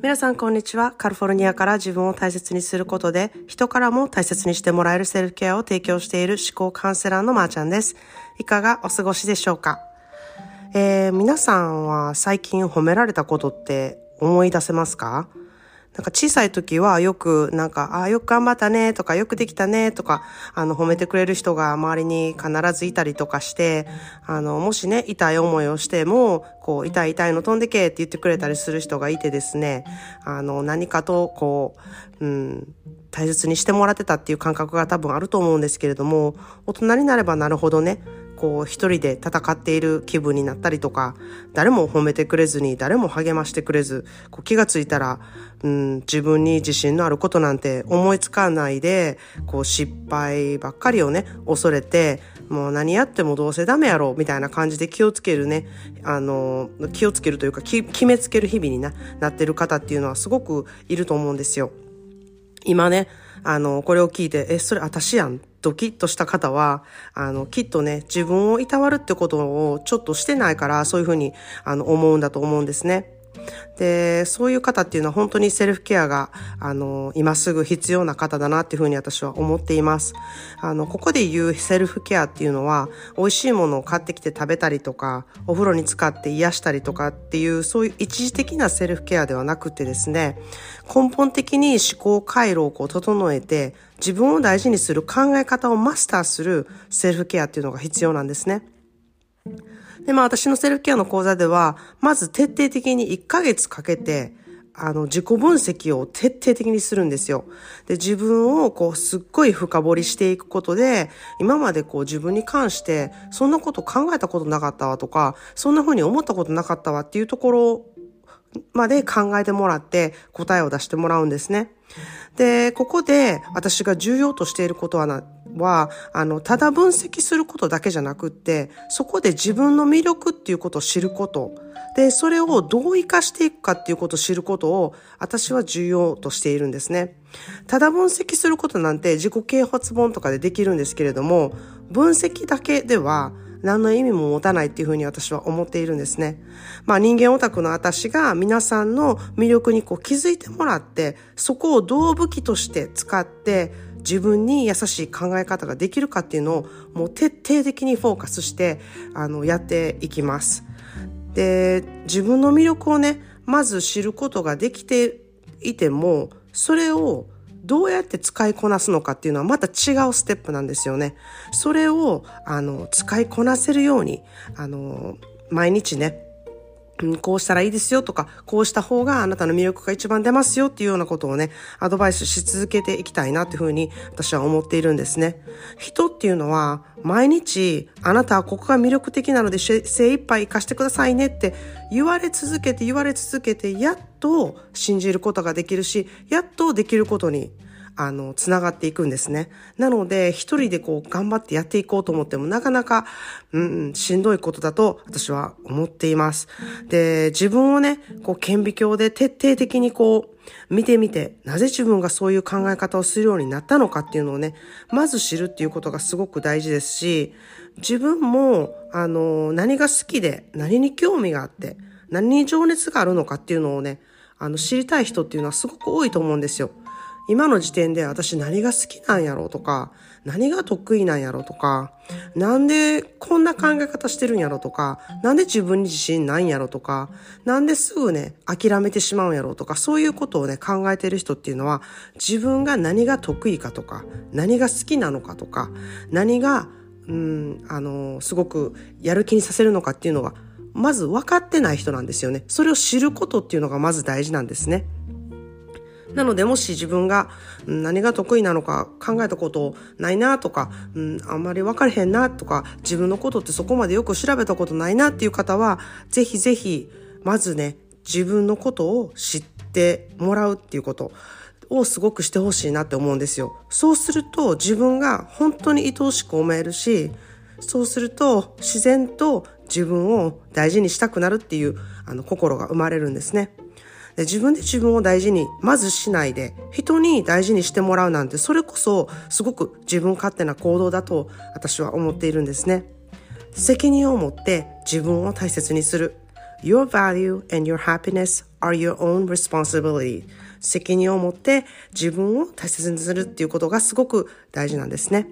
皆さんこんにちは。カリフォルニアから自分を大切にすることで、人からも大切にしてもらえるセルフケアを提供している思考カウンセラーのまーちゃんです。いかがお過ごしでしょうか？えー、皆さんは最近褒められたことって思い出せますか？なんか小さい時はよく、なんか、ああ、よく頑張ったねとか、よくできたねとか、あの、褒めてくれる人が周りに必ずいたりとかして、あの、もしね、痛い思いをしても、こう、痛い痛いの飛んでけって言ってくれたりする人がいてですね、あの、何かと、こう、うん、大切にしてもらってたっていう感覚が多分あると思うんですけれども、大人になればなるほどね、こう一人で戦っている気分になったりとか、誰も褒めてくれずに、誰も励ましてくれず、こう気がついたら、うん、自分に自信のあることなんて思いつかないで、こう失敗ばっかりをね、恐れて、もう何やってもどうせダメやろ、みたいな感じで気をつけるね、あの、気をつけるというか、決めつける日々にななってる方っていうのはすごくいると思うんですよ。今ね、あの、これを聞いて、え、それ私やんドキッとした方は、あの、きっとね、自分をいたわるってことをちょっとしてないから、そういうふうに、あの、思うんだと思うんですね。で、そういう方っていうのは本当にセルフケアが、あの、今すぐ必要な方だなっていうふうに私は思っています。あの、ここで言うセルフケアっていうのは、美味しいものを買ってきて食べたりとか、お風呂に使って癒したりとかっていう、そういう一時的なセルフケアではなくてですね、根本的に思考回路をこう整えて、自分を大事にする考え方をマスターするセルフケアっていうのが必要なんですね。で、まあ私のセルフケアの講座では、まず徹底的に1ヶ月かけて、あの、自己分析を徹底的にするんですよ。で、自分をこう、すっごい深掘りしていくことで、今までこう自分に関して、そんなこと考えたことなかったわとか、そんな風に思ったことなかったわっていうところまで考えてもらって答えを出してもらうんですね。で、ここで私が重要としていることはな、は、あの、ただ分析することだけじゃなくって、そこで自分の魅力っていうことを知ること。で、それをどう活かしていくかっていうことを知ることを、私は重要としているんですね。ただ分析することなんて自己啓発本とかでできるんですけれども、分析だけでは、何の意味も持たないっていうふうに私は思っているんですね。まあ人間オタクの私が皆さんの魅力にこう気づいてもらって、そこをどう武器として使って、自分に優しい考え方ができるかっていうのをもう徹底的にフォーカスしてあのやっていきます。で自分の魅力をねまず知ることができていてもそれをどうやって使いこなすのかっていうのはまた違うステップなんですよね。それをあの使いこなせるようにあの毎日ねうん、こうしたらいいですよとか、こうした方があなたの魅力が一番出ますよっていうようなことをね、アドバイスし続けていきたいなっていうふうに私は思っているんですね。人っていうのは毎日あなたはここが魅力的なので精一杯活かしてくださいねって言われ続けて言われ続けてやっと信じることができるし、やっとできることにあの、つながっていくんですね。なので、一人でこう、頑張ってやっていこうと思っても、なかなか、うん、しんどいことだと、私は思っています。で、自分をね、こう、顕微鏡で徹底的にこう、見てみて、なぜ自分がそういう考え方をするようになったのかっていうのをね、まず知るっていうことがすごく大事ですし、自分も、あの、何が好きで、何に興味があって、何に情熱があるのかっていうのをね、あの、知りたい人っていうのはすごく多いと思うんですよ。今の時点で私何が好きなんやろうとか、何が得意なんやろうとか、なんでこんな考え方してるんやろうとか、なんで自分に自信ないんやろうとか、なんですぐね、諦めてしまうんやろうとか、そういうことをね、考えてる人っていうのは、自分が何が得意かとか、何が好きなのかとか、何が、うん、あの、すごくやる気にさせるのかっていうのは、まず分かってない人なんですよね。それを知ることっていうのがまず大事なんですね。なので、もし自分が何が得意なのか考えたことないなとか、うん、あんまり分かれへんなとか、自分のことってそこまでよく調べたことないなっていう方は、ぜひぜひ、まずね、自分のことを知ってもらうっていうことをすごくしてほしいなって思うんですよ。そうすると自分が本当に愛おしく思えるし、そうすると自然と自分を大事にしたくなるっていうあの心が生まれるんですね。で自分で自分を大事にまずしないで人に大事にしてもらうなんてそれこそすごく自分勝手な行動だと私は思っているんですね。責任を持って自分を大切にする。Your value and your happiness are your own responsibility. 責任を持って自分を大切にするっていうことがすごく大事なんですね。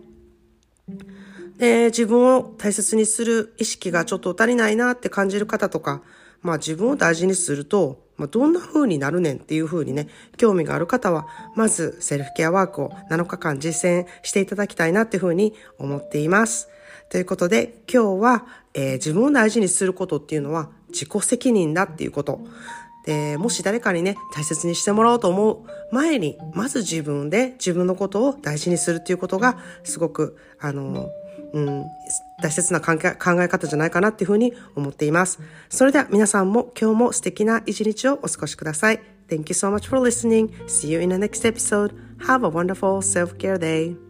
で、自分を大切にする意識がちょっと足りないなって感じる方とか、まあ自分を大事にすると、まあ、どんな風になるねんっていう風にね、興味がある方は、まずセルフケアワークを7日間実践していただきたいなっていう風に思っています。ということで、今日は、えー、自分を大事にすることっていうのは自己責任だっていうこと。で、もし誰かにね、大切にしてもらおうと思う前に、まず自分で自分のことを大事にするっていうことが、すごく、あの、うん、大切な考え方じゃないかなっていうふうに思っています。それでは皆さんも今日も素敵な一日をお過ごしください。Thank you so much for listening. See you in the next episode. Have a wonderful self-care day.